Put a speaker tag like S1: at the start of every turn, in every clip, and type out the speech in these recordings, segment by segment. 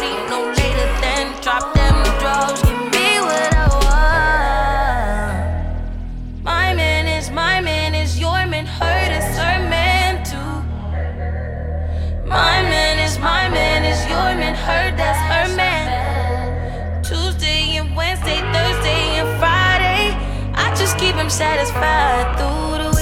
S1: 10:30, no later than drop them drugs. Give me what I want. My man is my man is your man. Hurt is her man too. My man is my man is your man. Hurt that's her man. Tuesday and Wednesday, Thursday and Friday. I just keep him satisfied through the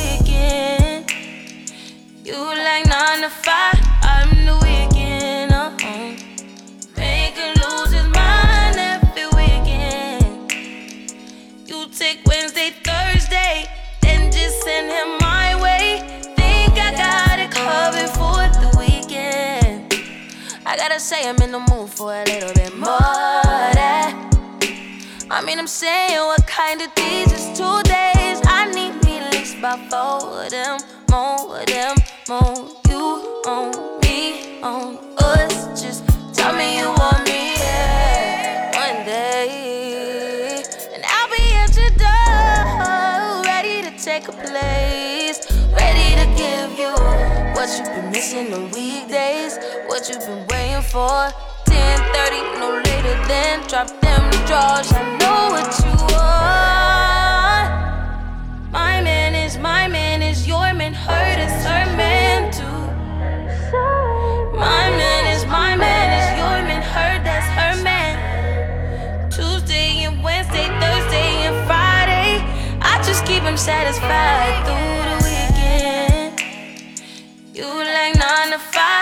S1: say I'm in the mood for a little bit more that. I mean, I'm saying what kind of these is two days. I need me at least about four of them, more of them, more. You on me, on what you've been missing on weekdays, what you've been waiting for. 10:30, no later than drop them drawers. I know what you want. My man is my man is your man. Hurt is her man too. My man is my man is your man. Hurt that's her man. Tuesday and Wednesday, Thursday and Friday. I just keep him satisfied through. You like nine to five,